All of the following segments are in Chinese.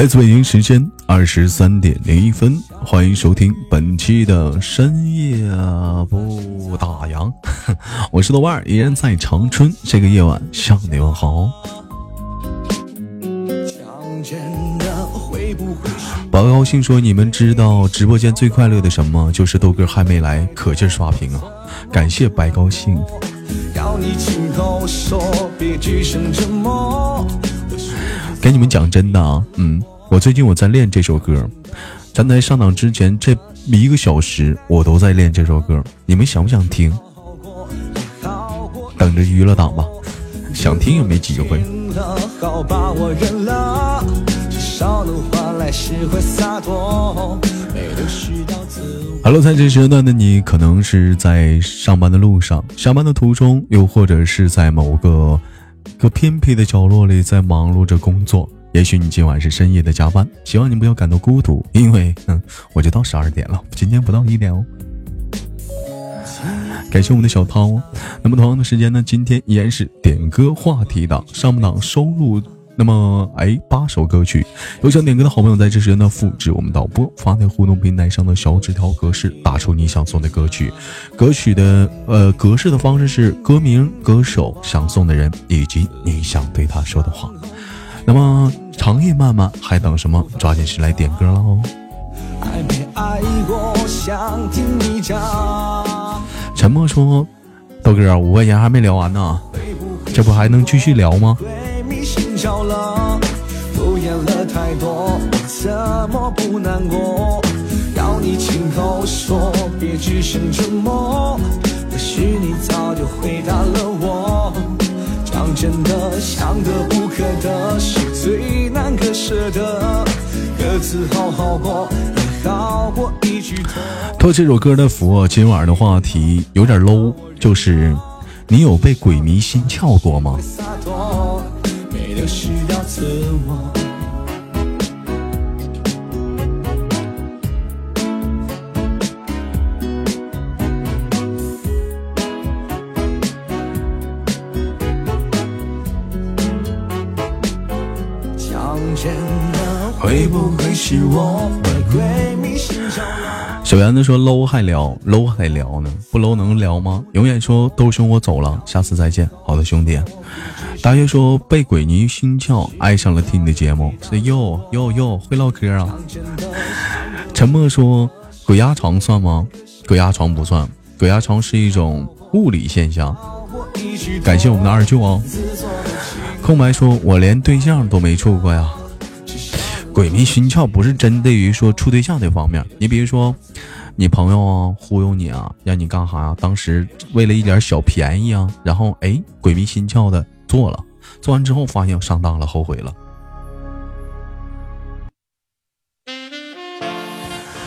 来自北京时间二十三点零一分，欢迎收听本期的深夜不打烊。我是豆瓣儿，依然在长春这个夜晚向你问好。宝高兴说：“你们知道直播间最快乐的什么？就是豆哥还没来，可劲刷屏啊！感谢白高兴。”给你们讲真的啊，嗯，我最近我在练这首歌，咱在上档之前这一个小时我都在练这首歌，你们想不想听？等着娱乐档吧，想听也没机会。Hello，在这时段的你，可能是在上班的路上、上班的途中，又或者是在某个。个偏僻的角落里，在忙碌着工作。也许你今晚是深夜的加班，希望你不要感到孤独，因为，嗯，我就到十二点了，今天不到一点哦。感谢我们的小涛。那么同样的时间呢，今天依然是点歌话题档，上不档收录。那么，哎，八首歌曲，有想点歌的好朋友在这时间呢，复制我们导播发在互动平台上的小纸条格式，打出你想送的歌曲。歌曲的呃 格式的方式是歌名、歌手、想送的人以及你想对他说的话。那么长夜漫漫，还等什么？抓紧时间来点歌喽！沉默说：“豆哥，五块钱还没聊完呢，这不还能继续聊吗？”笑了，敷衍了太多，怎么不难过？要你亲口说，别只剩沉默。或许你早就回答了我。讲真的，想得不可得，是最难割舍的。各自好好过，也好过一句托这首歌的福，今晚的话题有点 low，就是你有被鬼迷心窍过吗？需要自我。会不会是我鬼迷心窍了？小圆子说：“low 还聊，low 还聊呢，不 low 能聊吗？”永远说：“豆兄，我走了，下次再见。”好的，兄弟。大约说被鬼迷心窍，爱上了听你的节目，所以又又又会唠嗑啊。沉默说鬼压床算吗？鬼压床不算，鬼压床是一种物理现象。感谢我们的二舅哦。空白说，我连对象都没处过呀。鬼迷心窍不是针对于说处对象这方面，你比如说你朋友啊忽悠你啊，让你干啥呀？当时为了一点小便宜啊，然后哎鬼迷心窍的。做了，做完之后发现上当了，后悔了。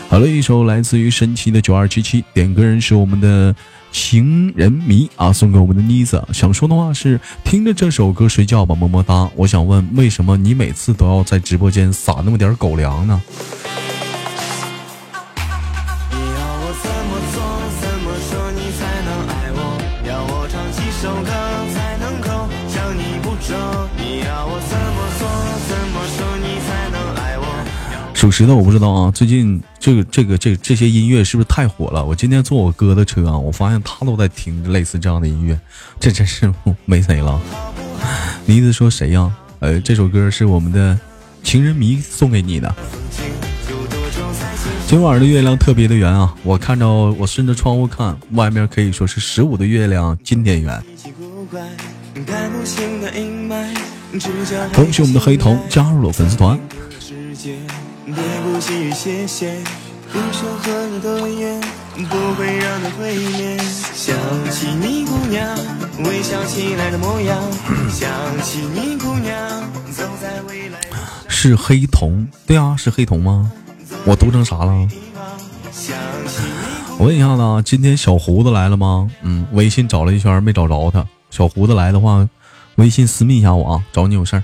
好了，一首来自于神奇的九二七七，点歌人是我们的情人迷啊，送给我们的妮子。想说的话是：听着这首歌睡觉吧，么么哒。我想问，为什么你每次都要在直播间撒那么点狗粮呢？属实的，我不知道啊。最近这个、这个、这这些音乐是不是太火了？我今天坐我哥的车啊，我发现他都在听类似这样的音乐，这真是没谁了。你意思说谁呀？呃，这首歌是我们的情人迷送给你的。今晚的月亮特别的圆啊！我看着我顺着窗户看，外面可以说是十五的月亮，今天圆。恭喜我们的黑瞳加入了粉丝团。对不起，谢谢。不说和你的言，不会让你会面。想起你姑娘，微笑起来的模样。想起你姑娘，走在未来。是黑瞳，对啊，是黑瞳吗？我读成啥了？我问一下子啊，今天小胡子来了吗？嗯，微信找了一圈没找着他。小胡子来的话，微信私密一下我啊，找你有事儿。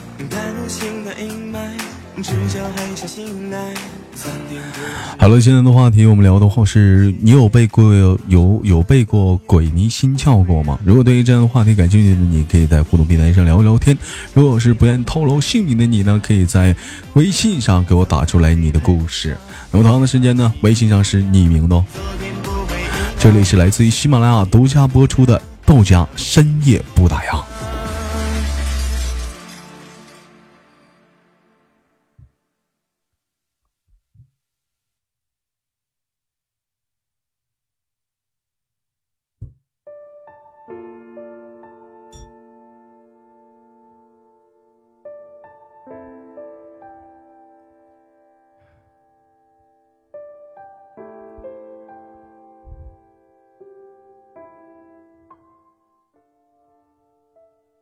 好了，现在的话题我们聊的话是你有被过有有被过鬼迷心窍过吗？如果对于这样的话题感兴趣的，你可以在互动平台上聊一聊天；如果是不愿透露姓名的你呢，可以在微信上给我打出来你的故事。那么同样的时间呢，微信上是匿名的哦。这里是来自于喜马拉雅独家播出的豆家深夜不打烊。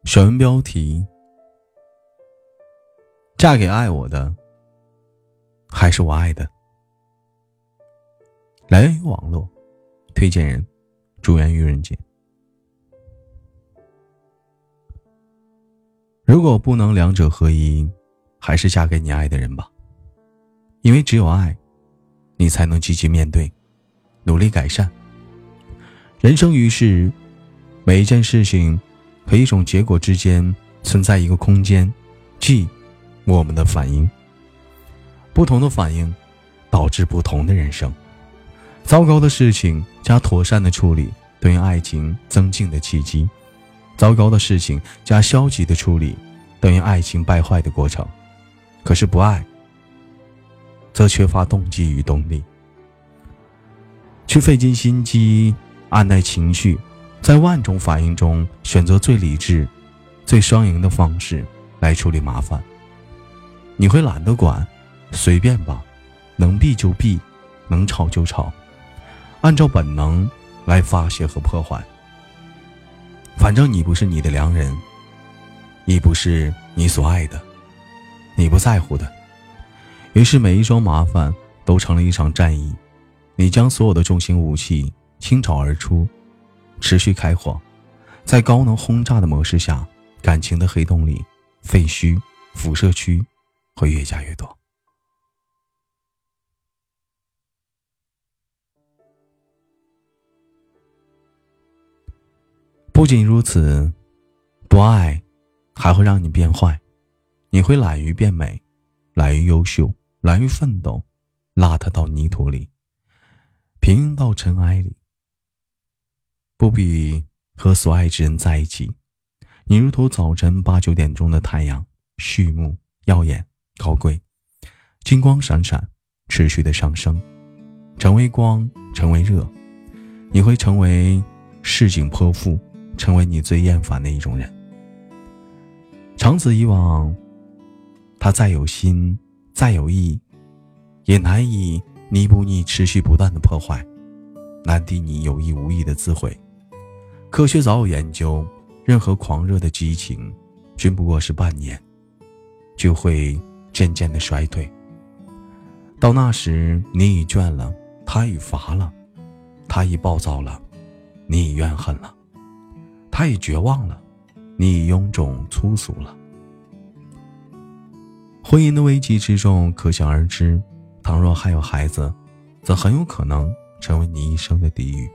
选文标题：嫁给爱我的，还是我爱的？来源于网络，推荐人：祝愿愚人节。如果不能两者合一，还是嫁给你爱的人吧。因为只有爱，你才能积极面对，努力改善。人生于世，每一件事情。和一种结果之间存在一个空间，即我们的反应。不同的反应，导致不同的人生。糟糕的事情加妥善的处理，等于爱情增进的契机；糟糕的事情加消极的处理，等于爱情败坏的过程。可是不爱，则缺乏动机与动力，去费尽心机按耐情绪。在万种反应中选择最理智、最双赢的方式来处理麻烦，你会懒得管，随便吧，能避就避，能吵就吵，按照本能来发泄和破坏。反正你不是你的良人，你不是你所爱的，你不在乎的。于是每一桩麻烦都成了一场战役，你将所有的重型武器倾巢而出。持续开火，在高能轰炸的模式下，感情的黑洞里，废墟、辐射区会越加越多。不仅如此，不爱还会让你变坏，你会懒于变美，懒于优秀，懒于奋斗，邋遢到泥土里，平庸到尘埃里。不必和所爱之人在一起，你如同早晨八九点钟的太阳，旭目耀眼高贵，金光闪闪，持续的上升，成为光，成为热，你会成为市井泼妇，成为你最厌烦的一种人。长此以往，他再有心，再有意，也难以弥补你持续不断的破坏，难抵你有意无意的自毁。科学早有研究，任何狂热的激情，均不过是半年，就会渐渐的衰退。到那时，你已倦了，他已乏了；他已暴躁了，你已怨恨了；他已绝望了，你已臃肿粗俗了。婚姻的危机之中，可想而知。倘若还有孩子，则很有可能成为你一生的地狱。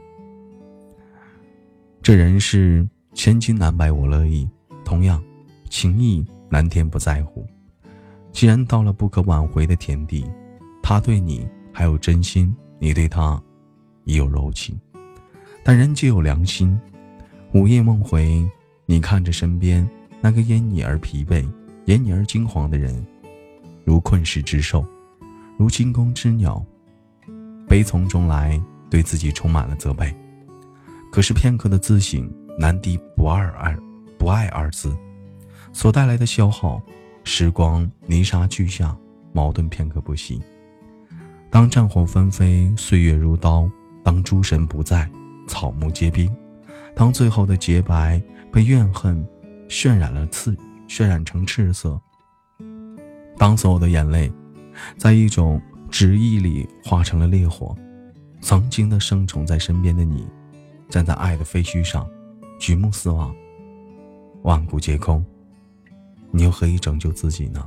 这人世千金难买我乐意，同样，情义难填不在乎。既然到了不可挽回的田地，他对你还有真心，你对他已有柔情，但人皆有良心。午夜梦回，你看着身边那个因你而疲惫、因你而惊惶的人，如困世之兽，如惊弓之鸟，悲从中来，对自己充满了责备。可是片刻的自省难敌不二二不爱二字，所带来的消耗。时光泥沙俱下，矛盾片刻不息。当战火纷飞，岁月如刀；当诸神不在，草木皆兵；当最后的洁白被怨恨渲染了刺，渲染成赤色；当所有的眼泪，在一种执意里化成了烈火。曾经的生宠在身边的你，站在爱的废墟上，举目四望，万古皆空。你又何以拯救自己呢？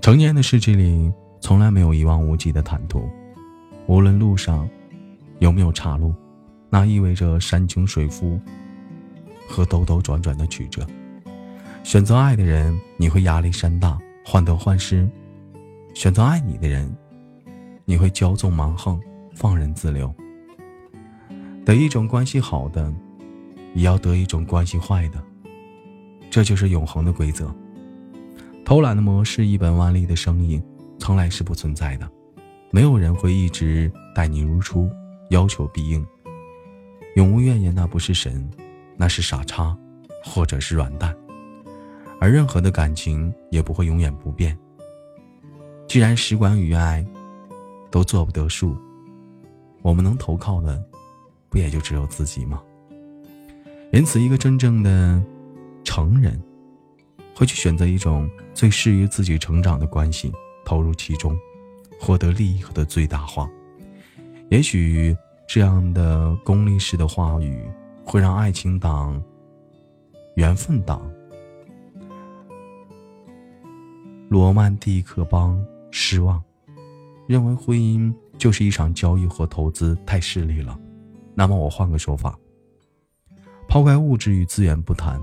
成年人的世界里，从来没有一望无际的坦途。无论路上有没有岔路，那意味着山穷水复和兜兜转转的曲折。选择爱的人，你会压力山大，患得患失；选择爱你的人，你会骄纵蛮横，放任自流。得一种关系好的，也要得一种关系坏的。这就是永恒的规则。偷懒的模式，一本万利的生意，从来是不存在的。没有人会一直待你如初，要求必应，永无怨言。那不是神，那是傻叉，或者是软蛋。而任何的感情也不会永远不变。既然时光与爱都做不得数，我们能投靠的，不也就只有自己吗？因此，一个真正的……成人会去选择一种最适于自己成长的关系，投入其中，获得利益的最大化。也许这样的功利式的话语会让爱情党、缘分党、罗曼蒂克帮失望，认为婚姻就是一场交易或投资，太势利了。那么我换个说法，抛开物质与资源不谈。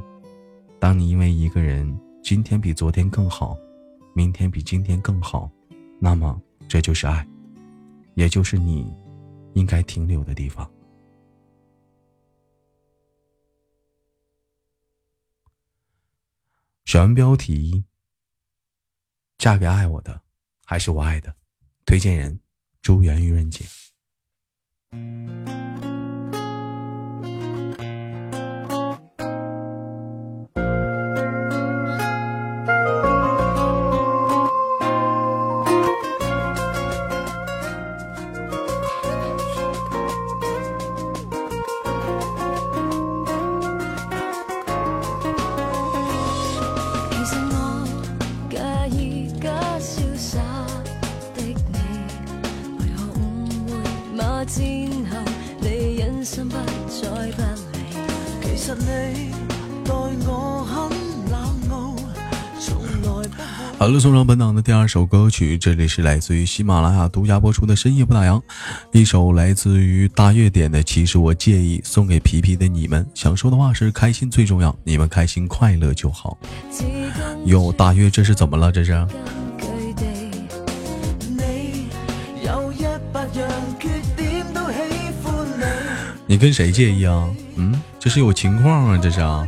当你因为一个人今天比昨天更好，明天比今天更好，那么这就是爱，也就是你应该停留的地方。选完标题，嫁给爱我的，还是我爱的？推荐人：朱媛玉润姐。好了，送上本档的第二首歌曲，这里是来自于喜马拉雅独家播出的《深夜不打烊》，一首来自于大月点的《其实我介意》，送给皮皮的你们。想说的话是：开心最重要，你们开心快乐就好。哟，大月这是怎么了？这是？你跟谁介意啊？嗯，这是有情况啊，这是啊。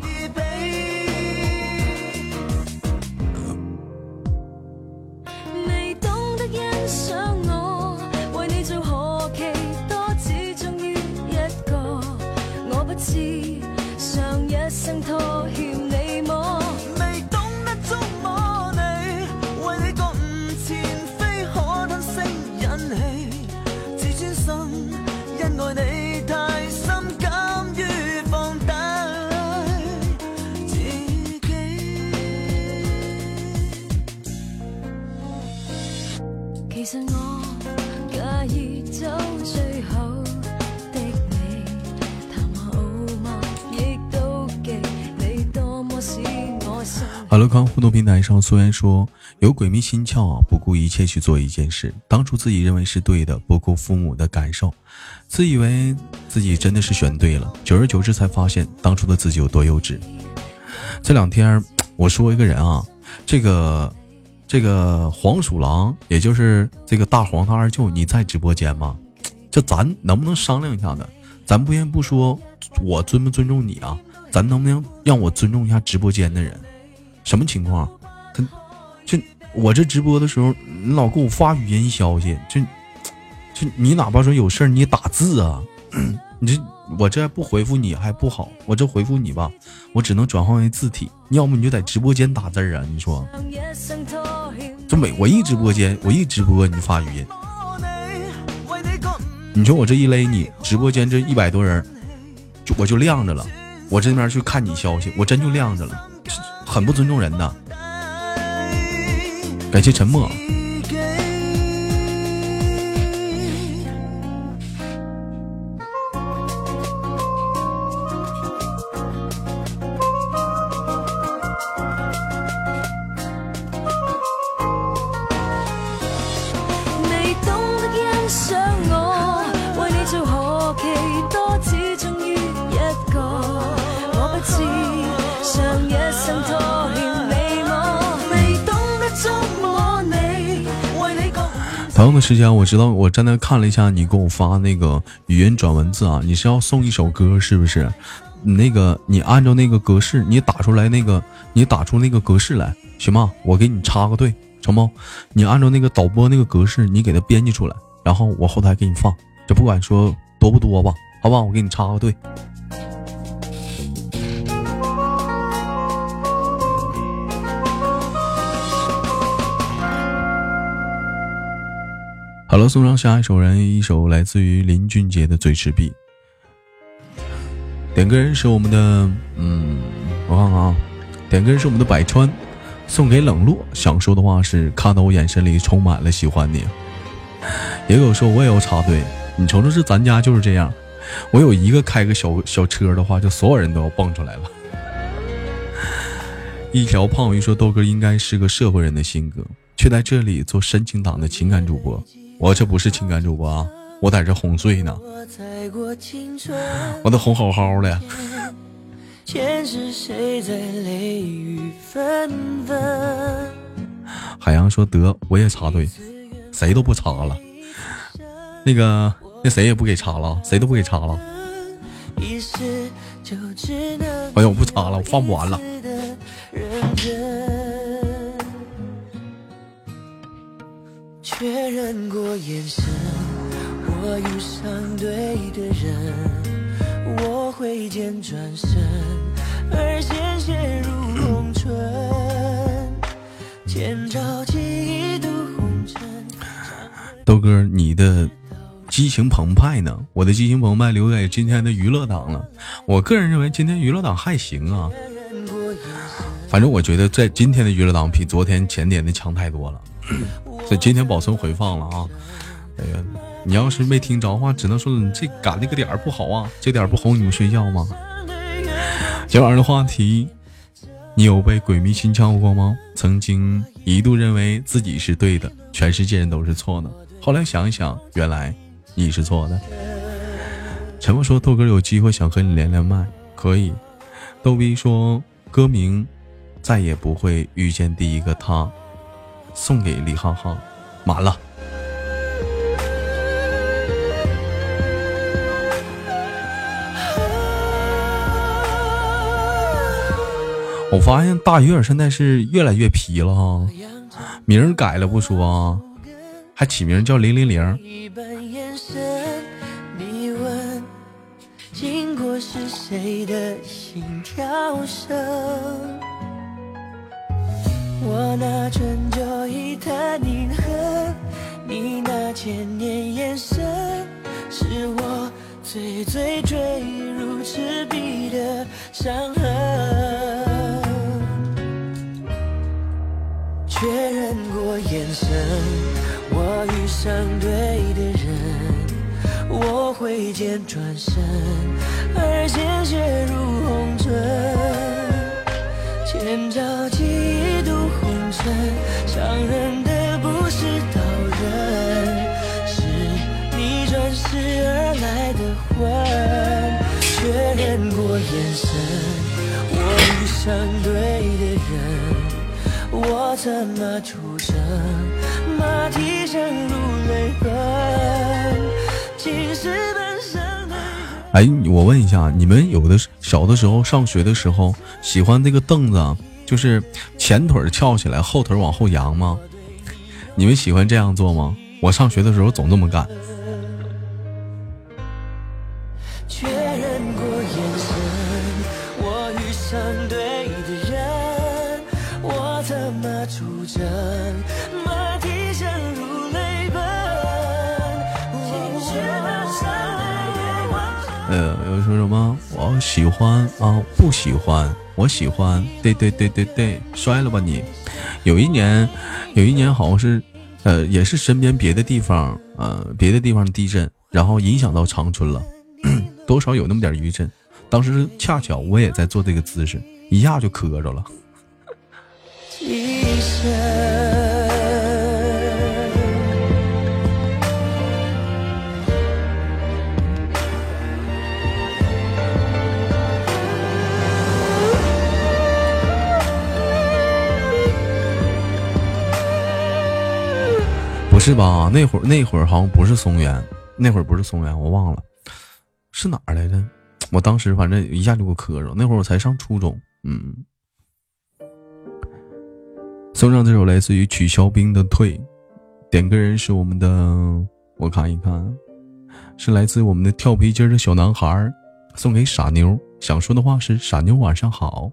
苏然说有鬼迷心窍啊，不顾一切去做一件事，当初自己认为是对的，不顾父母的感受，自以为自己真的是选对了，久而久之才发现当初的自己有多幼稚。这两天我说一个人啊，这个这个黄鼠狼，也就是这个大黄他二舅，你在直播间吗？这咱能不能商量一下子？咱不先不说我尊不尊重你啊，咱能不能让我尊重一下直播间的人？什么情况？就我这直播的时候，你老给我发语音消息，就，就你哪怕说有事儿，你打字啊，你这我这不回复你还不好，我这回复你吧，我只能转换为字体，要么你就在直播间打字啊，你说？就每我一直播间，我一直播你发语音，你说我这一勒你直播间这一百多人，就我就亮着了，我这边去看你消息，我真就亮着了，很不尊重人呐。感谢沉默。时间，我知道我在那看了一下你给我发那个语音转文字啊，你是要送一首歌是不是？你那个你按照那个格式，你打出来那个，你打出那个格式来行吗？我给你插个队成不？你按照那个导播那个格式，你给他编辑出来，然后我后台给你放，这不管说多不多吧，好吧？我给你插个队。好了，送上下一首人，一首来自于林俊杰的《嘴赤壁》。点歌人是我们的，嗯，我看看啊，点歌人是我们的百川，送给冷落。想说的话是，看到我眼神里充满了喜欢你。也有说我也要插队，你瞅瞅，这咱家就是这样，我有一个开个小小车的话，就所有人都要蹦出来了。一条胖鱼说豆哥应该是个社会人的性格，却在这里做深情党的情感主播。我这不是情感主播啊，我在这哄睡呢，我都哄好好的。海洋说得，我也插队，谁都不插了。那个，那谁也不给插了，谁都不给插了。哎呀，我不插了，我放不完了。确认过眼神，我遇上对的人，我挥剑转身，而鲜血如红唇。千朝记忆渡红尘。豆哥，你的激情澎湃呢？我的激情澎湃留给今天的娱乐党了。我个人认为今天娱乐党还行啊，反正我觉得在今天的娱乐党比昨天前天的强太多了。这今天保存回放了啊！哎呀，你要是没听着的话，只能说你这赶那个点儿不好啊，这点儿不哄你们睡觉吗？今晚的话题，你有被鬼迷心窍过吗？曾经一度认为自己是对的，全世界人都是错的，后来想一想，原来你是错的。陈默说：“豆哥有机会想和你连连麦，可以。”逗逼说：“歌名再也不会遇见第一个他。”送给李浩浩，满了。我发现大鱼儿现在是越来越皮了哈，名儿改了不说，还起名叫零零零。我那春秋一叹宁恨，你那千年眼神，是我最最坠入赤壁的伤痕。确认过眼神，我遇上对的人，我挥剑转身，而鲜血如红唇。千朝记红尘，伤人的不是刀刃，是你转世而来的魂。确认过眼神，我遇上对的人，我策马出征，马蹄声如泪痕，青石板。哎，我问一下，你们有的小的时候上学的时候，喜欢这个凳子，就是前腿翘起来后腿往后扬吗？你们喜欢这样做吗？我上学的时候总这么干。确认过眼神我遇上对的人我策马出征？马蹄声如么？我喜欢啊，不喜欢，我喜欢。对对对对对，摔了吧你！有一年，有一年好像是，呃，也是身边别的地方，呃，别的地方的地震，然后影响到长春了，多少有那么点余震。当时恰巧我也在做这个姿势，一下就磕着了。是吧？那会儿那会儿好像不是松原，那会儿不是松原，我忘了是哪儿来着。我当时反正一下就给我磕着，那会儿我才上初中。嗯，送上这首来自于曲肖兵的《退》，点歌人是我们的，我看一看，是来自我们的跳皮筋的小男孩，送给傻妞。想说的话是：傻妞晚上好。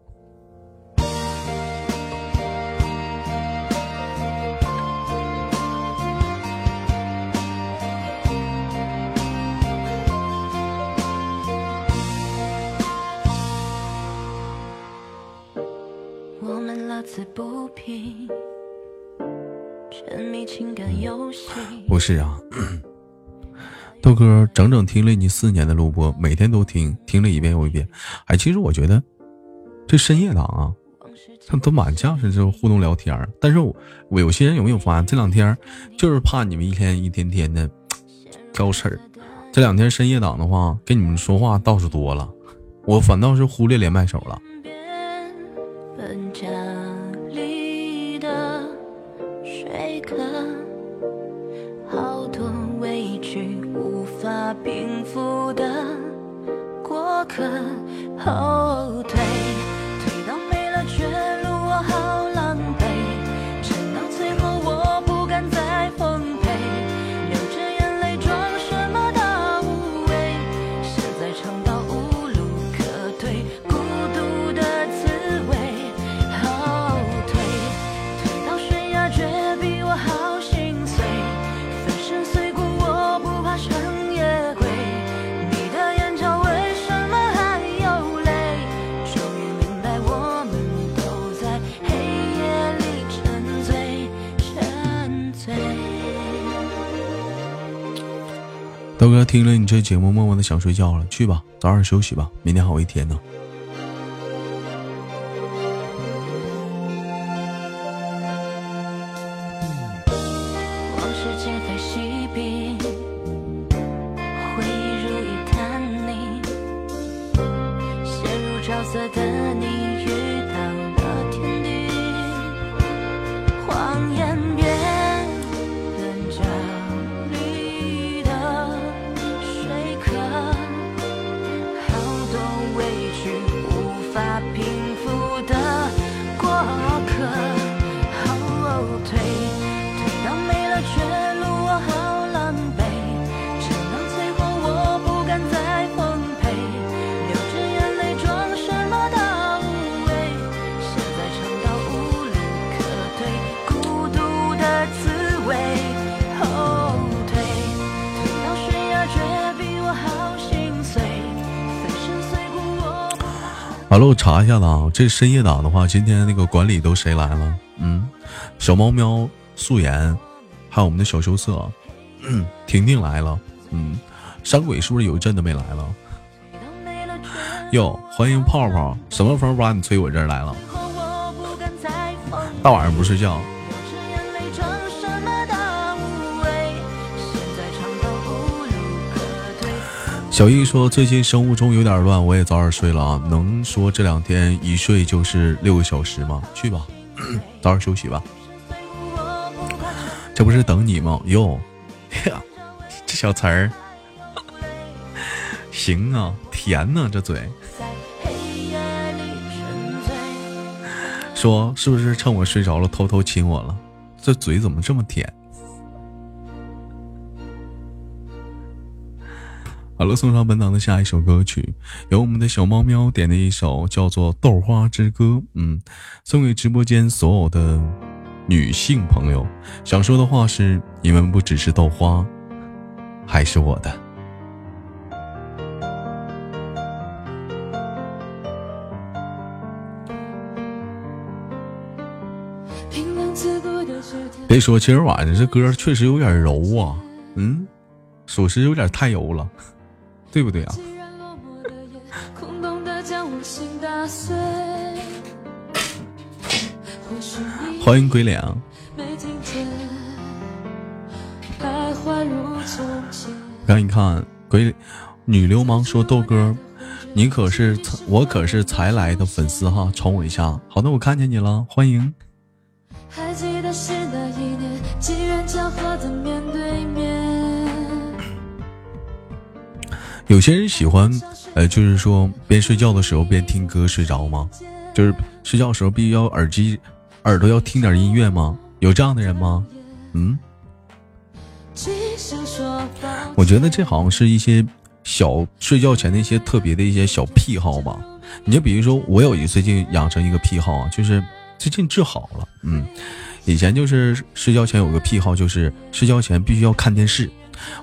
是啊，豆哥整整听了你四年的录播，每天都听，听了一遍又一遍。哎，其实我觉得这深夜档啊，他都蛮像是这种互动聊天。但是我我有些人有没有发现，这两天就是怕你们一天一天天的挑事儿。这两天深夜档的话，跟你们说话倒是多了，我反倒是忽略连麦手了。过豆哥听了你这节目，默默的想睡觉了。去吧，早点休息吧，明天好一天呢。好了，我查一下子啊，这深夜档的话，今天那个管理都谁来了？嗯，小猫喵、素颜，还有我们的小羞涩，婷婷来了。嗯，山鬼是不是有一阵子没来了？哟，欢迎泡泡，什么风把你吹我这儿来了？大晚上不睡觉。小易说：“最近生物钟有点乱，我也早点睡了啊。能说这两天一睡就是六个小时吗？去吧，早点休息吧。这不是等你吗？哟，这小词儿，行啊，甜呢，这嘴。说是不是趁我睡着了偷偷亲我了？这嘴怎么这么甜？”好了，送上本档的下一首歌曲，由我们的小猫喵点的一首叫做《豆花之歌》，嗯，送给直播间所有的女性朋友。想说的话是：你们不只是豆花，还是我的。别说，今儿晚上这歌确实有点柔啊，嗯，属实有点太柔了。对不对啊？欢迎鬼脸。赶紧看鬼女流氓说豆哥，你可是我可是才来的粉丝哈，宠我一下。好的，我看见你了，欢迎。有些人喜欢，呃，就是说边睡觉的时候边听歌睡着吗？就是睡觉的时候必须要耳机，耳朵要听点音乐吗？有这样的人吗？嗯，我觉得这好像是一些小睡觉前的一些特别的一些小癖好吧。你就比如说，我有一最近养成一个癖好啊，就是最近治好了。嗯，以前就是睡觉前有个癖好，就是睡觉前必须要看电视。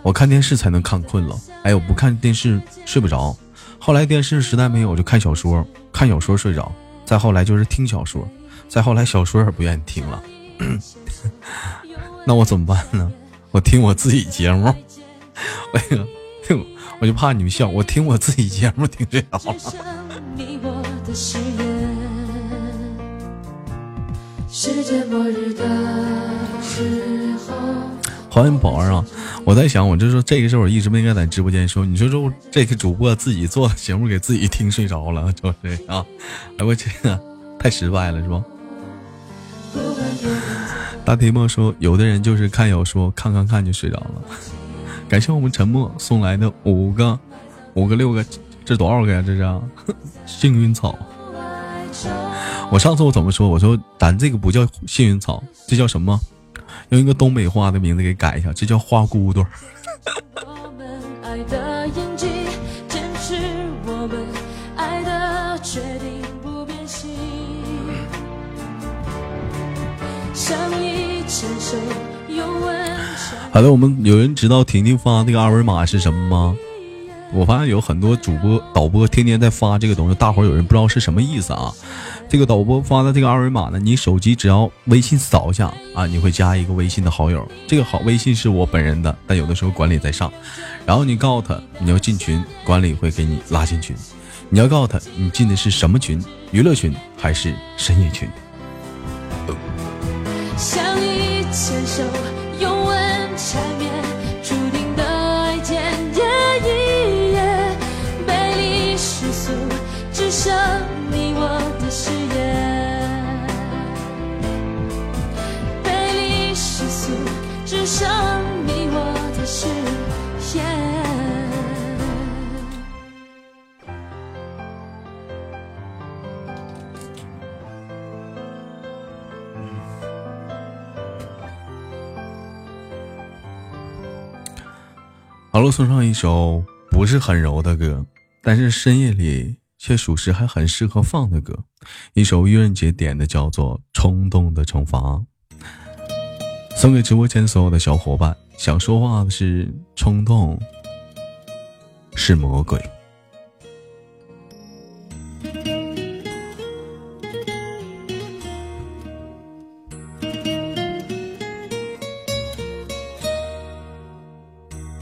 我看电视才能看困了，哎，我不看电视睡不着。后来电视实在没有，我就看小说，看小说睡着。再后来就是听小说，再后来小说也不愿意听了。那我怎么办呢？我听我自己节目。哎呀，我就怕你们笑，我听我自己节目听睡着了。世界末日的时候。欢迎宝儿啊！我在想，我就说这个事儿，我一直没应该在直播间说。你说说，这个主播自己做节目给自己听睡着了，就是啊！哎我去，太失败了，是不？大提莫说，有的人就是看小说，看看看就睡着了。感谢我们沉默送来的五个、五个、六个，这多少个呀？这是 幸运草。我上次我怎么说？我说咱这个不叫幸运草，这叫什么？用一个东北话的名字给改一下，这叫花骨朵。好的，我们有人知道婷婷发那个二维码是什么吗？我发现有很多主播导播天天在发这个东西，大伙有人不知道是什么意思啊？这个导播发的这个二维码呢，你手机只要微信扫一下啊，你会加一个微信的好友。这个好微信是我本人的，但有的时候管理在上。然后你告诉他你要进群，管理会给你拉进群。你要告诉他你进的是什么群，娱乐群还是深夜群。相依牵手，永缠绵上你我的誓言，背离世俗，只剩你我的誓言。好了，送上一首不是很柔的歌，但是深夜里却属实还很适合放的歌，一首愚人节点的，叫做《冲动的惩罚》，送给直播间所有的小伙伴。想说话的是冲动，是魔鬼。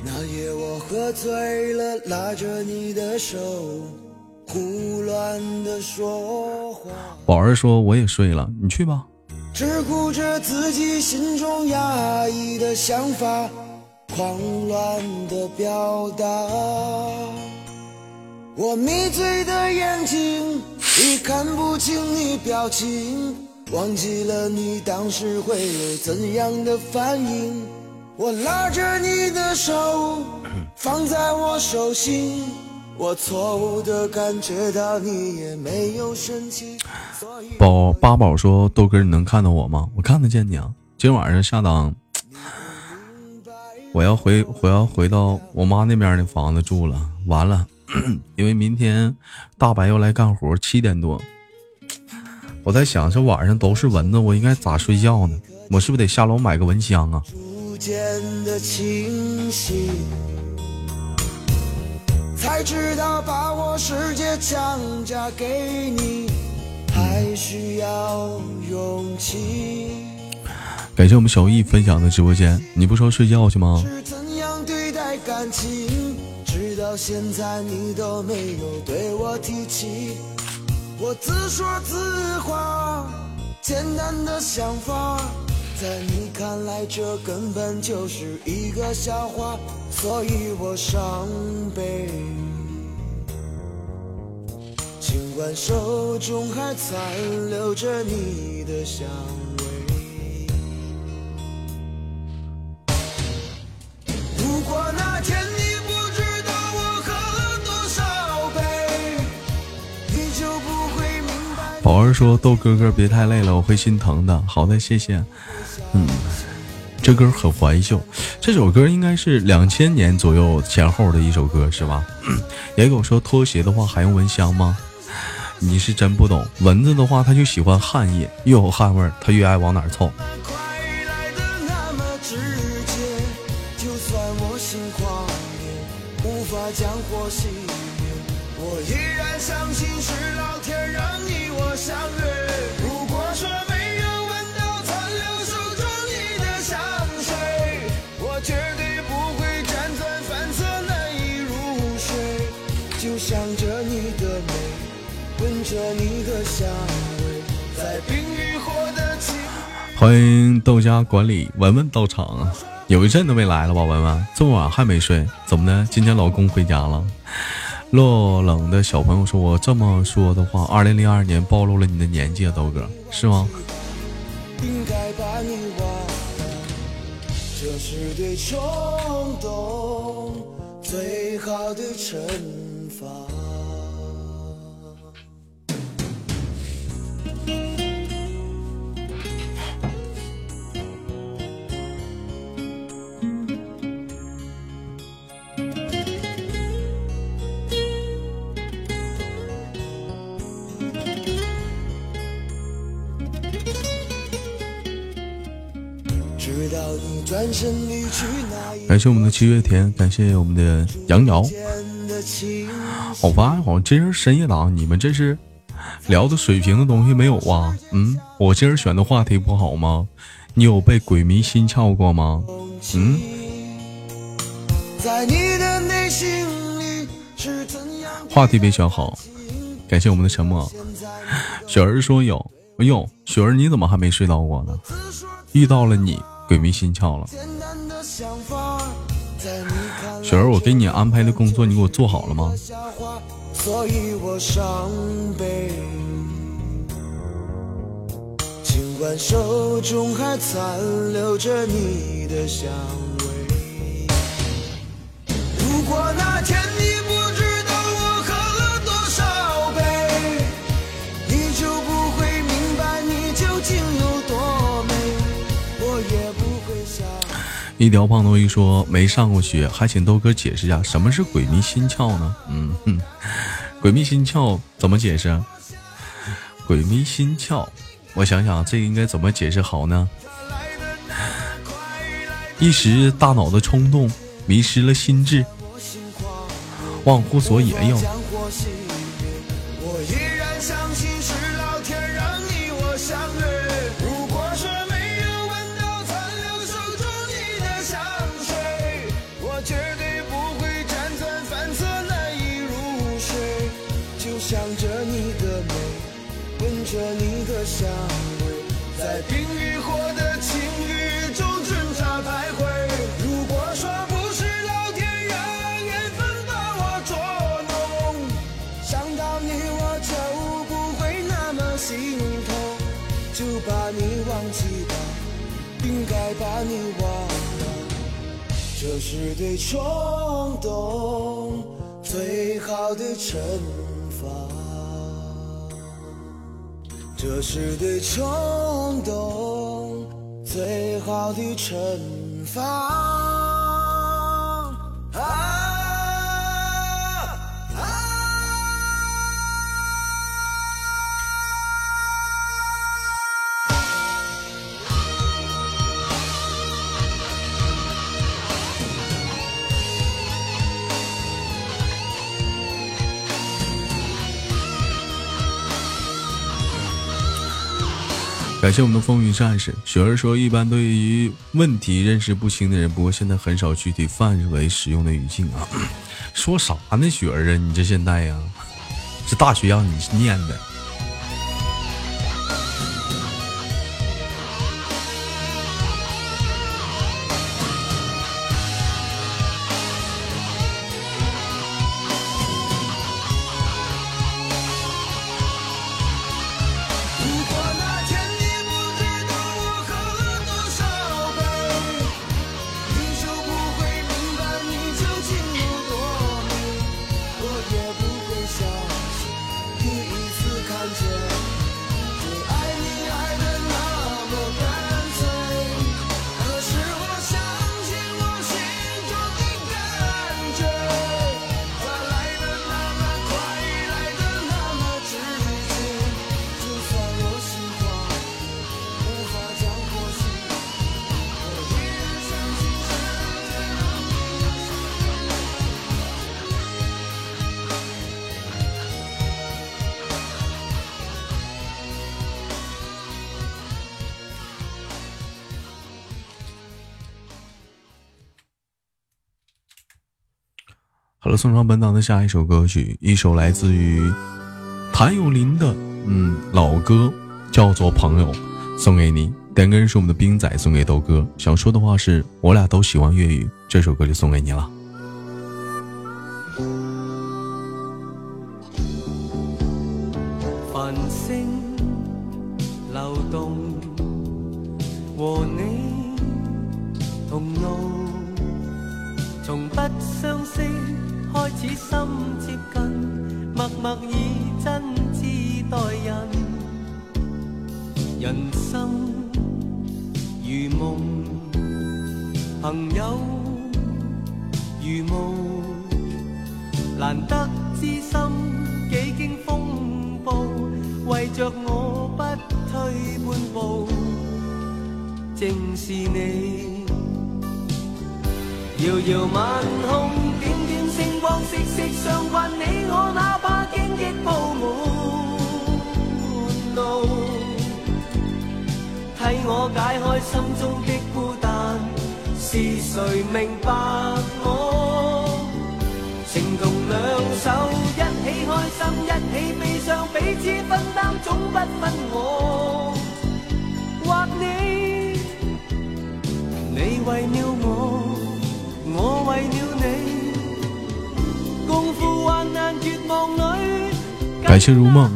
那夜我喝醉了，拉着你的手，胡乱的说话。宝儿说：“我也睡了，你去吧。”只顾着自己心中压抑的想法，狂乱的表达。我迷醉的眼睛已看不清你表情，忘记了你当时会有怎样的反应。我拉着你的手。放在我手心，我错误的感觉到你也没有生气。宝八宝说：“豆哥，你能看到我吗？我看得见你啊。今晚上下档，我要回，我要回到我妈那边的房子住了。完了，因为明天大白要来干活，七点多。我在想，这晚上都是蚊子，我应该咋睡觉呢？我是不是得下楼买个蚊香啊？”才知道把我世界强加给你，还需要勇气。感谢我们小易分享的直播间。你不说睡觉去吗怎样对待感情直到现在你都没有对我提起？我自说自话，简单的想法，在你看来这根本就是一个笑话，所以我伤悲。尽管手中还残留着你的香味。如果那天。宝儿说：“豆哥哥别太累了，我会心疼的。”好的，谢谢。嗯，这歌很怀旧，这首歌应该是两千年左右前后的一首歌，是吧？也给我说拖鞋的话还用闻香吗？你是真不懂，蚊子的话它就喜欢汗液，越有汗味儿，它越爱往哪儿凑。欢迎豆家管理文文到场啊，有一阵都没来了吧？文文这么晚还没睡，怎么的？今天老公回家了？落冷的小朋友说：“我这么说的话，二零零二年暴露了你的年纪啊，豆哥是吗？”这是对冲动最好的惩罚。感谢我们的七月天，感谢我们的杨瑶。我发现好像今儿深夜档，你们这是聊的水平的东西没有啊？嗯，我今儿选的话题不好吗？你有被鬼迷心窍过吗？嗯。话题没选好，感谢我们的沉默。雪儿说有，哎呦，雪儿你怎么还没睡到过呢？遇到了你。鬼迷心窍了，雪儿，我给你安排的工作，你给我做好了吗？尽管手中还残留着你的香味，如果那天你一条胖头鱼说没上过学，还请豆哥解释一下什么是鬼迷心窍呢？嗯哼，鬼迷心窍怎么解释？鬼迷心窍，我想想这应该怎么解释好呢？一时大脑的冲动，迷失了心智，忘乎所以。哎呦。是对冲动最好的惩罚。这是对冲动最好的惩罚。感谢我们的风云战士雪儿说，一般对于问题认识不清的人，不过现在很少具体范围使用的语境啊。说啥呢，雪儿啊，你这现在呀，这大学让你念的。送上本档的下一首歌曲，一首来自于谭咏麟的嗯老歌，叫做《朋友》，送给你。点歌人是我们的兵仔，送给豆哥。想说的话是我俩都喜欢粤语，这首歌就送给你了。繁星流动，和你同路，从不相识。开始心接近，默默以真挚待人。人生如梦，朋友如雾，难得知心几经风暴，为着我不退半步，正是你。遥遥晚空。点点息息相关，你我哪怕荆棘布满路，替我解开心中的孤单，是谁明白我？情同两手，一起开心，一起悲伤，彼此分担，总不分我或你。你为了我，我为了感谢如梦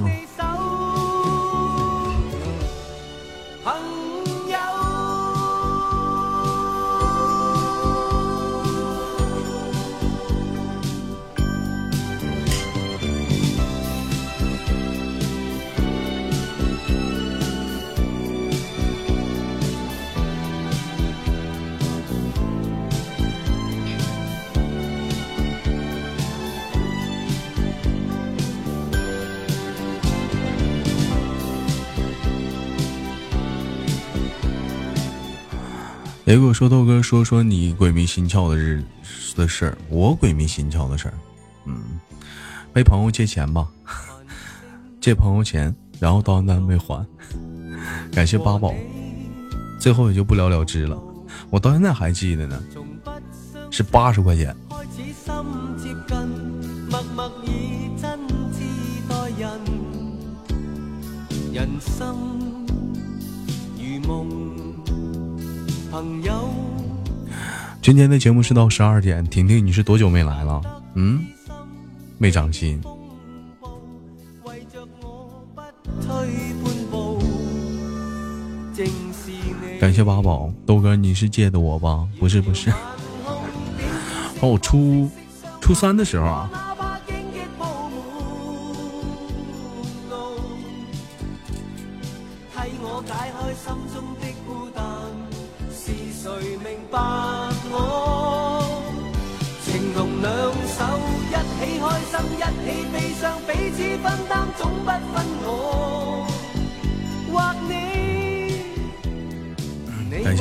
啊。雷果说：“豆哥，说说你鬼迷心窍的日的事儿。我鬼迷心窍的事儿，嗯，被朋友借钱吧，借朋友钱，然后到现在没还。感谢八宝，最后也就不了了之了。我到现在还记得呢，是八十块钱。”朋友，今天的节目是到十二点。婷婷，你是多久没来了？嗯，没长心。感谢八宝豆哥，你是借的我吧？不是不是，哦，我初初三的时候啊。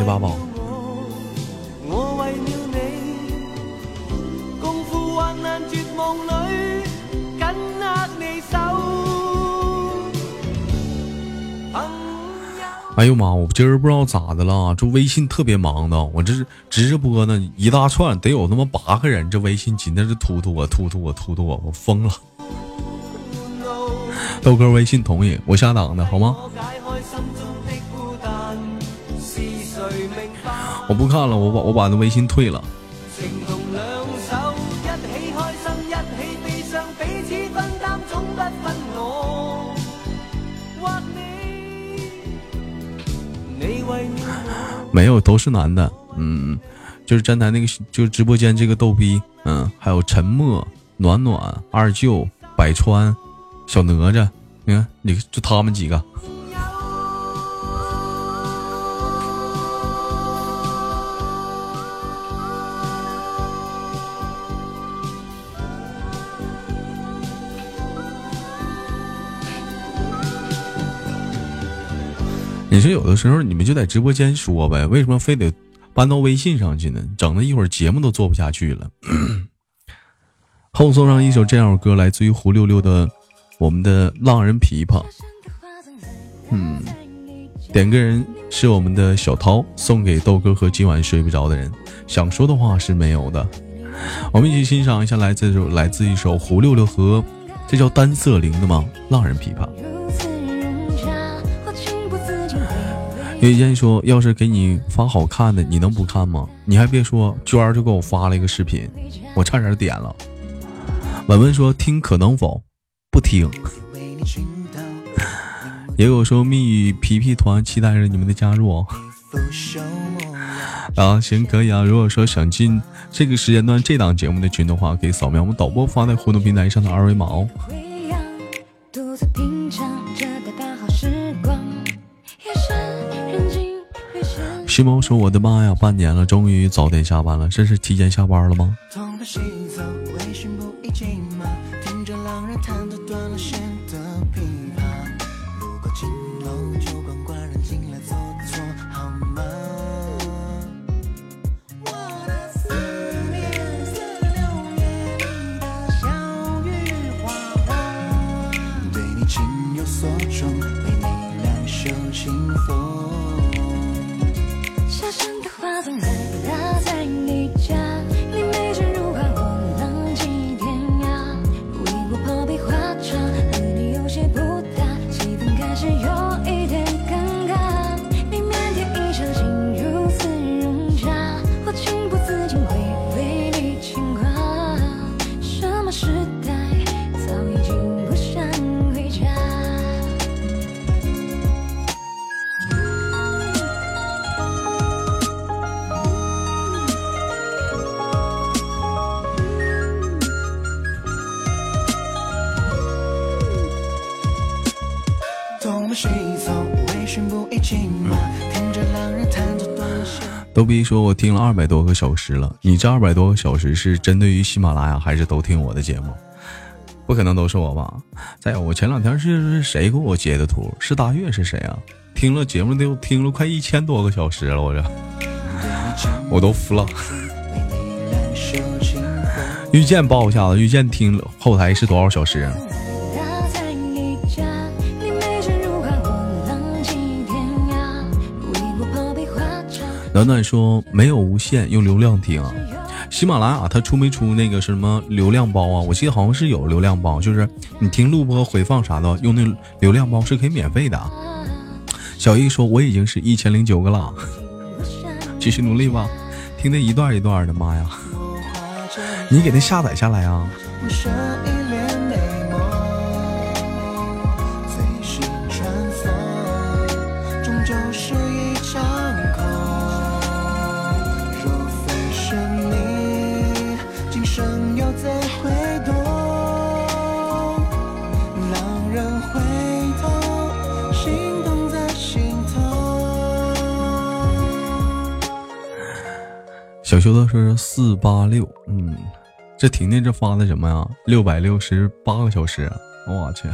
八宝。哎呦妈！我今儿不知道咋的了，这微信特别忙的，我这是直播呢，一大串得有他妈八个人，这微信紧的是突突我，突突我，突突我，我疯了。豆哥微信同意，我下档的好吗？我不看了，我把我把那微信退了。没有，都是男的。嗯，就是站台那个，就是直播间这个逗逼。嗯，还有沉默、暖暖、二舅、百川、小哪吒。你看，你就他们几个。你说有的时候你们就在直播间说呗，为什么非得搬到微信上去呢？整的一会儿节目都做不下去了。后送上一首这样歌，来自于胡六六的《我们的浪人琵琶》。嗯，点歌人是我们的小涛，送给豆哥和今晚睡不着的人。想说的话是没有的。我们一起欣赏一下来自来自一首胡六六和这叫单色铃的吗？浪人琵琶。有一件说，要是给你发好看的，你能不看吗？你还别说，娟儿就给我发了一个视频，我差点点了。文文说听可能否？不听。也有说蜜语皮皮团期待着你们的加入。啊，行，可以啊。如果说想进这个时间段这档节目的群的话，可以扫描我们导播发在互动平台上的二维码哦。徐萌说：“我的妈呀，半年了，终于早点下班了，这是提前下班了吗？”逗比说：“我听了二百多个小时了，你这二百多个小时是针对于喜马拉雅，还是都听我的节目？不可能都是我吧？再有，我前两天是谁给我截的图？是大月是谁啊？听了节目都听了快一千多个小时了，我这我都服了。遇见抱一下子，遇见听后台是多少小时暖暖说没有无限用流量听，喜马拉雅它出没出那个什么流量包啊？我记得好像是有流量包，就是你听录播回放啥的，用那流量包是可以免费的。小易说我已经是一千零九个了，继续努力吧，听那一段一段的，妈呀，你给它下载下来啊。小修的说四八六，嗯，这婷婷这发的什么呀？六百六十八个小时，我去！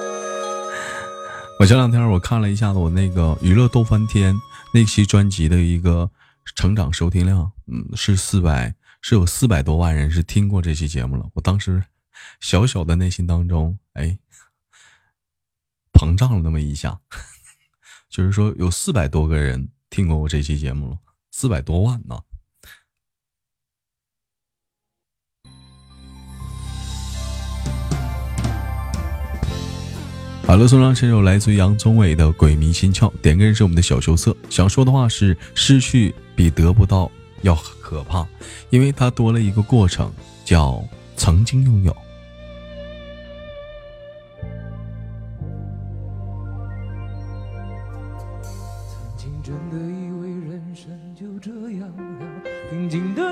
我前两天我看了一下子我那个娱乐逗翻天那期专辑的一个成长收听量，嗯，是四百，是有四百多万人是听过这期节目了。我当时小小的内心当中，哎，膨胀了那么一下。就是说有四百多个人听过我这期节目了，四百多万呢。好了，送上这首来自于杨宗纬的《鬼迷心窍》。点歌人是我们的小羞涩，想说的话是：失去比得不到要可怕，因为它多了一个过程，叫曾经拥有。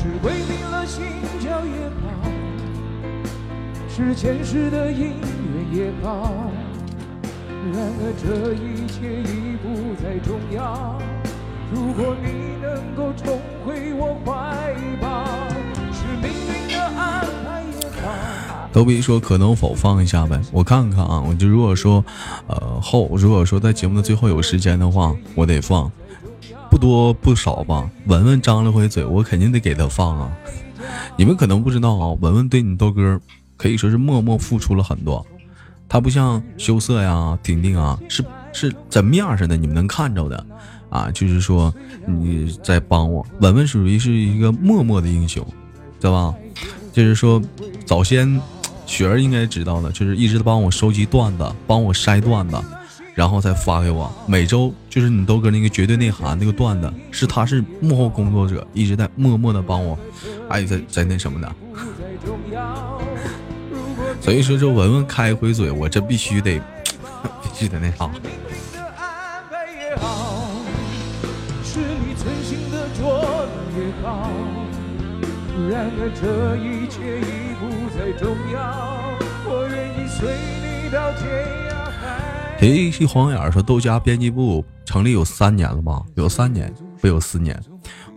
是鬼迷了心窍也好，是前世的姻缘也好。然而这一切已不再重要。如果你能够重回我怀抱，是命运的安排也好。逗比说：“可能否放一下呗？我看看啊。我就如果说，呃后如果说在节目的最后有时间的话，我得放，多不少吧。文文张了回嘴，我肯定得给他放啊。你们可能不知道啊，文文对你豆哥可以说是默默付出了很多。他不像羞涩呀、婷婷啊，是是怎面上的，你们能看着的。”啊，就是说你在帮我，文文属于是一个默默的英雄，知道吧？就是说，早先雪儿应该知道的，就是一直帮我收集段子，帮我筛段子，然后再发给我。每周就是你豆哥那个绝对内涵那个段子，是他是幕后工作者，一直在默默的帮我，哎，在在那什么的。所以说，这文文开回嘴，我这必须得 必须得那啥。然而这一切已不再重要，我愿意随你到天海。嘿，一晃眼说豆家编辑部成立有三年了吧？有三年，不有四年，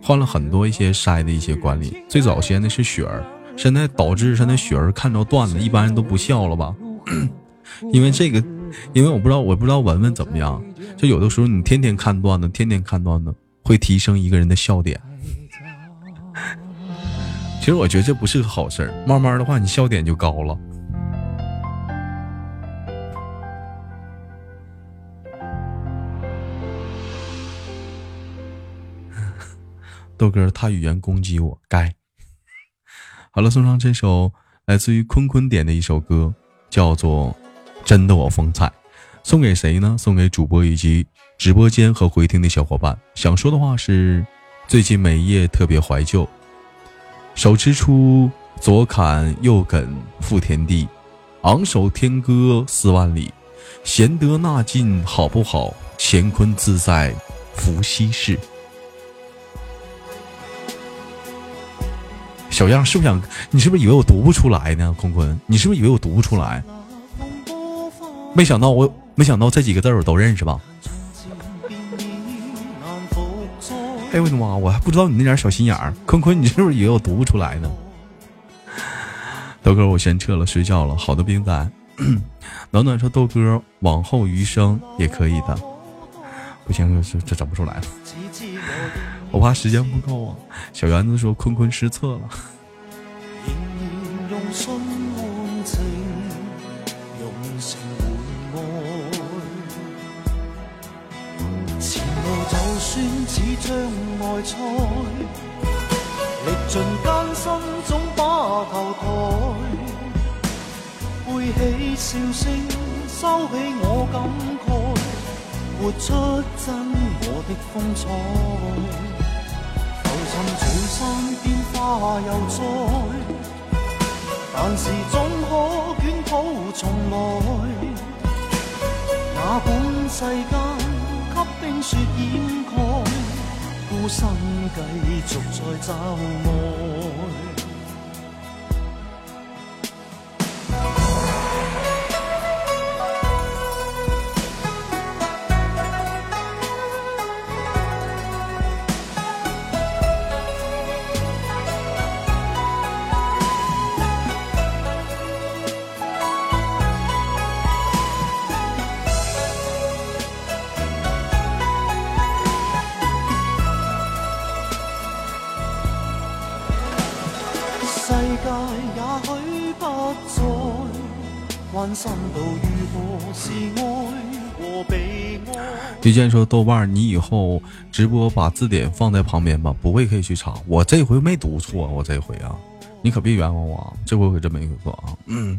换了很多一些筛的一些管理。最早先的是雪儿，现在导致现在雪儿看着段子，一般人都不笑了吧？因为这个，因为我不知道，我不知道文文怎么样。就有的时候你天天看段子，天天看段子，会提升一个人的笑点。其实我觉得这不是个好事儿，慢慢的话，你笑点就高了。豆哥他语言攻击我，该。好了，送上这首来自于坤坤点的一首歌，叫做《真的我风采》，送给谁呢？送给主播以及直播间和回听的小伙伴。想说的话是，最近每夜特别怀旧。手持出左砍右梗覆天地，昂首天歌四万里，贤德纳进好不好？乾坤自在伏羲氏。小样是不是想？你是不是以为我读不出来呢？坤坤，你是不是以为我读不出来？没想到我，没想到这几个字我都认识吧？哎呦我的妈！我还不知道你那点小心眼儿，坤坤，你是不是以为我读不出来呢？豆哥，我先撤了，睡觉了。好的，冰仔，暖暖说豆哥往后余生也可以的。不行，这这整不出来了，我怕时间不够啊。小圆子说坤坤失策了。算似障碍赛，历尽艰辛总把头抬，背起笑声，收起我感慨，活出真我的风采。浮沉随山变化又再，但是总可卷土重来。哪管世间。给冰雪掩盖，孤身继续在找爱。遇见说豆瓣，你以后直播把字典放在旁边吧，不会可以去查。我这回没读错，我这回啊，你可别冤枉我啊，这回我可真没读错啊。嗯。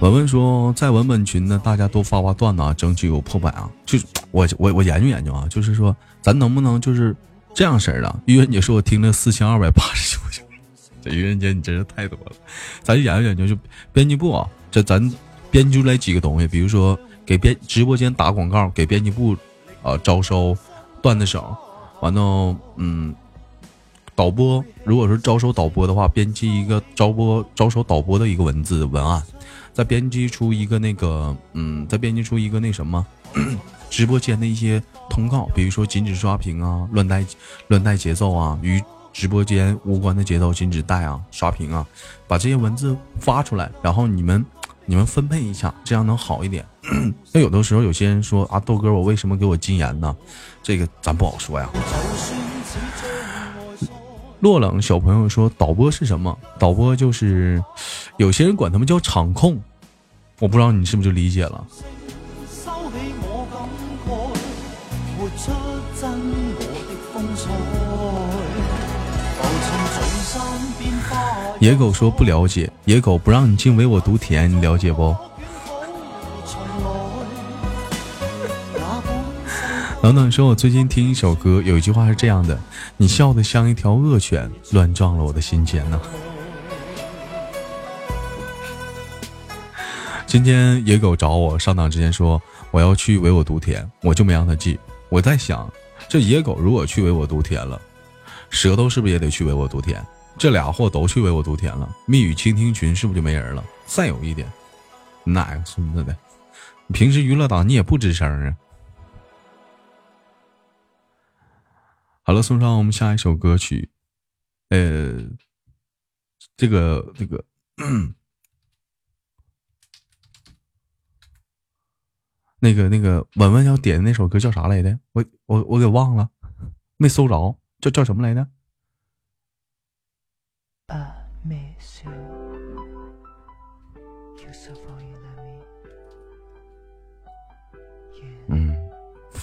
文文说，在文本群呢，大家都发发段子，啊争取有破百啊。就我我我研究研究啊，就是说咱能不能就是这样式的？玉人姐说我听了四千二百八十九这愚人节你真是太多了，咱就研究研究，就编辑部啊，这咱编辑出来几个东西，比如说给编直播间打广告，给编辑部啊招收段子手，完了嗯，导播如果说招收导播的话，编辑一个招播招收导播的一个文字文案，再编辑出一个那个嗯，再编辑出一个那什么 直播间的一些通告，比如说禁止刷屏啊，乱带乱带节奏啊，与。直播间无关的节奏禁止带啊，刷屏啊，把这些文字发出来，然后你们你们分配一下，这样能好一点。那有的时候有些人说啊，豆哥，我为什么给我禁言呢？这个咱不好说呀。洛冷小朋友说，导播是什么？导播就是有些人管他们叫场控，我不知道你是不是就理解了。野狗说不了解，野狗不让你进唯我独田，你了解不？等等说，我最近听一首歌，有一句话是这样的：你笑得像一条恶犬，乱撞了我的心间呢。今天野狗找我上档之前说我要去唯我独田，我就没让他记。我在想，这野狗如果去唯我独田了，舌头是不是也得去唯我独甜？这俩货都去唯我独天了，蜜语倾听群是不是就没人了？再有一点，哪个孙子的？平时娱乐党你也不吱声啊？好了，送上我们下一首歌曲，呃，这个这个，那个那个，文文要点的那首歌叫啥来的？我我我给忘了，没搜着，叫叫什么来着？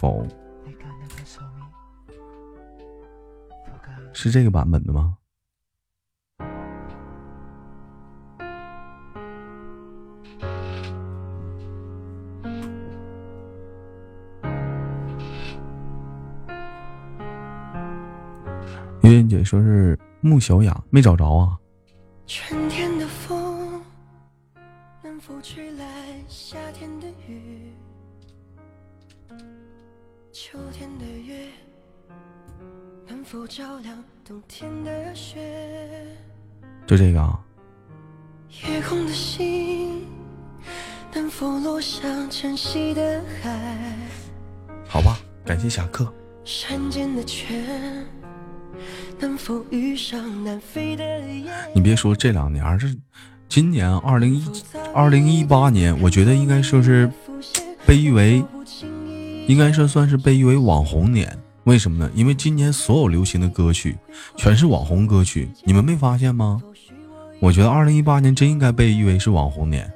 否，是这个版本的吗？月月姐说是。穆小雅没找着啊。否照亮冬天的雪？就这个啊。夜空的星能否落向晨曦的海？好吧，感谢侠客。山间的泉。能否遇上南飞的你别说这两年，这今年二零一二零一八年，我觉得应该说是被誉为，应该说算是被誉为网红年。为什么呢？因为今年所有流行的歌曲全是网红歌曲，你们没发现吗？我觉得二零一八年真应该被誉为是网红年。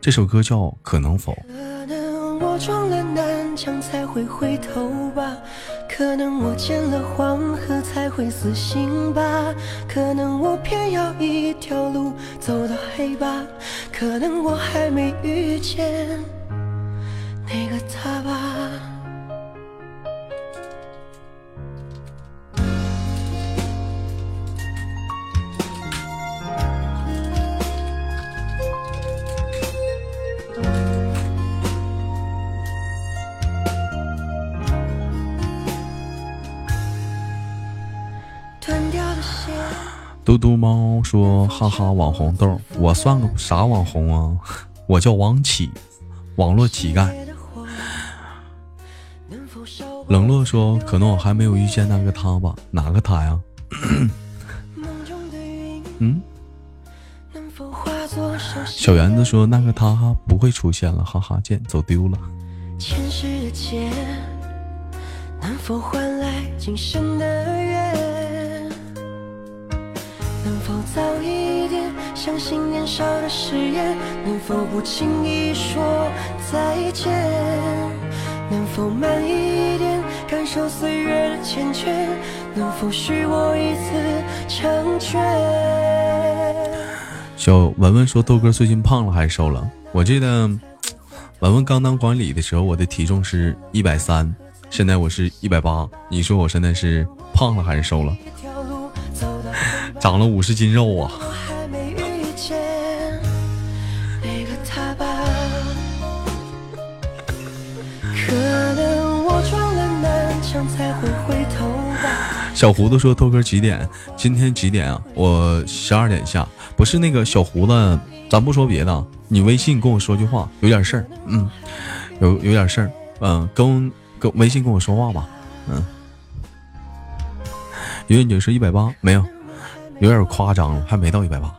这首歌叫《可能否》。可能我见了黄河才会死心吧，可能我偏要一条路走到黑吧，可能我还没遇见那个他吧。嘟嘟猫说：“哈哈，网红豆，我算个啥网红啊？我叫王启，网络乞丐。”冷落说：“可能我还没有遇见那个他吧？哪个他呀？”嗯。小圆子说：“那个他不会出现了，哈哈，见走丢了。”能否换来今生的缘早一点相信年少的誓言？能否不轻易说再见？能否慢一点感受岁月的缱绻？能否许我一次成全？小文文说：“豆哥最近胖了还是瘦了？”我记得文文刚当管理的时候，我的体重是一百三，现在我是一百八。你说我现在是胖了还是瘦了？长了五十斤肉啊！小胡子说：“豆哥几点？今天几点啊？我十二点下。不是那个小胡子，咱不说别的，你微信跟我说句话，有点事儿。嗯，有有点事儿。嗯，跟跟微信跟我说话吧。嗯，因为你是一百八，没有。”有点夸张了，还没到一百八。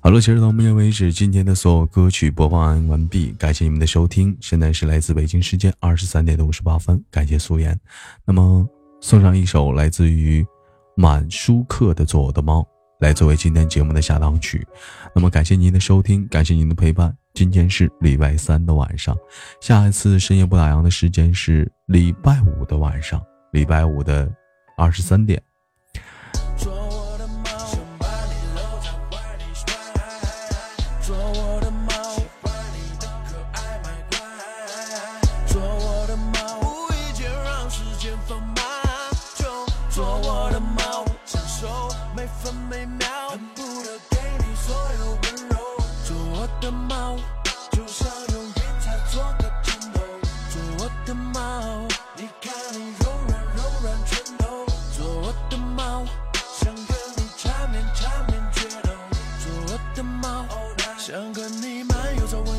好了，截止到目前为止，今天的所有歌曲播放完毕，感谢你们的收听。现在是来自北京时间二十三点的五十八分，感谢素颜。那么送上一首来自于满舒克的《做我的猫》。来作为今天节目的下档曲，那么感谢您的收听，感谢您的陪伴。今天是礼拜三的晚上，下一次深夜不打烊的时间是礼拜五的晚上，礼拜五的二十三点。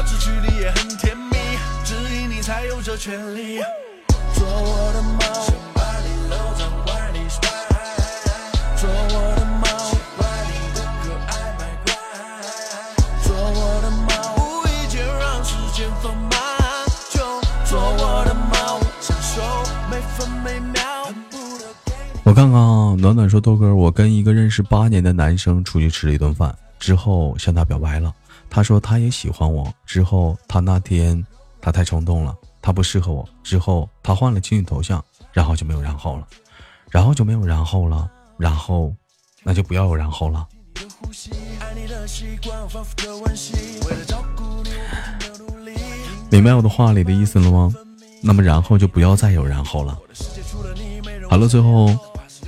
保持距离也很甜蜜，只因你才有这权利。做我的猫，想把你搂在怀里。做我的猫，喜欢你的可爱卖乖。做我的猫，无意间让时间放慢。就做我的猫，享受每分每秒。我看看啊，暖暖说豆哥，我跟一个认识八年的男生出去吃了一顿饭之后，向他表白了。他说他也喜欢我。之后他那天他太冲动了，他不适合我。之后他换了情侣头像，然后就没有然后了，然后就没有然后了，然后那就不要有然后了。明白我的话里的意思了吗？那么然后就不要再有然后了。好了，最后。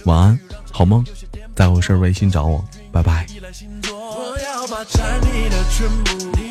晚安，好梦，再有事微信找我，拜拜。占你的全部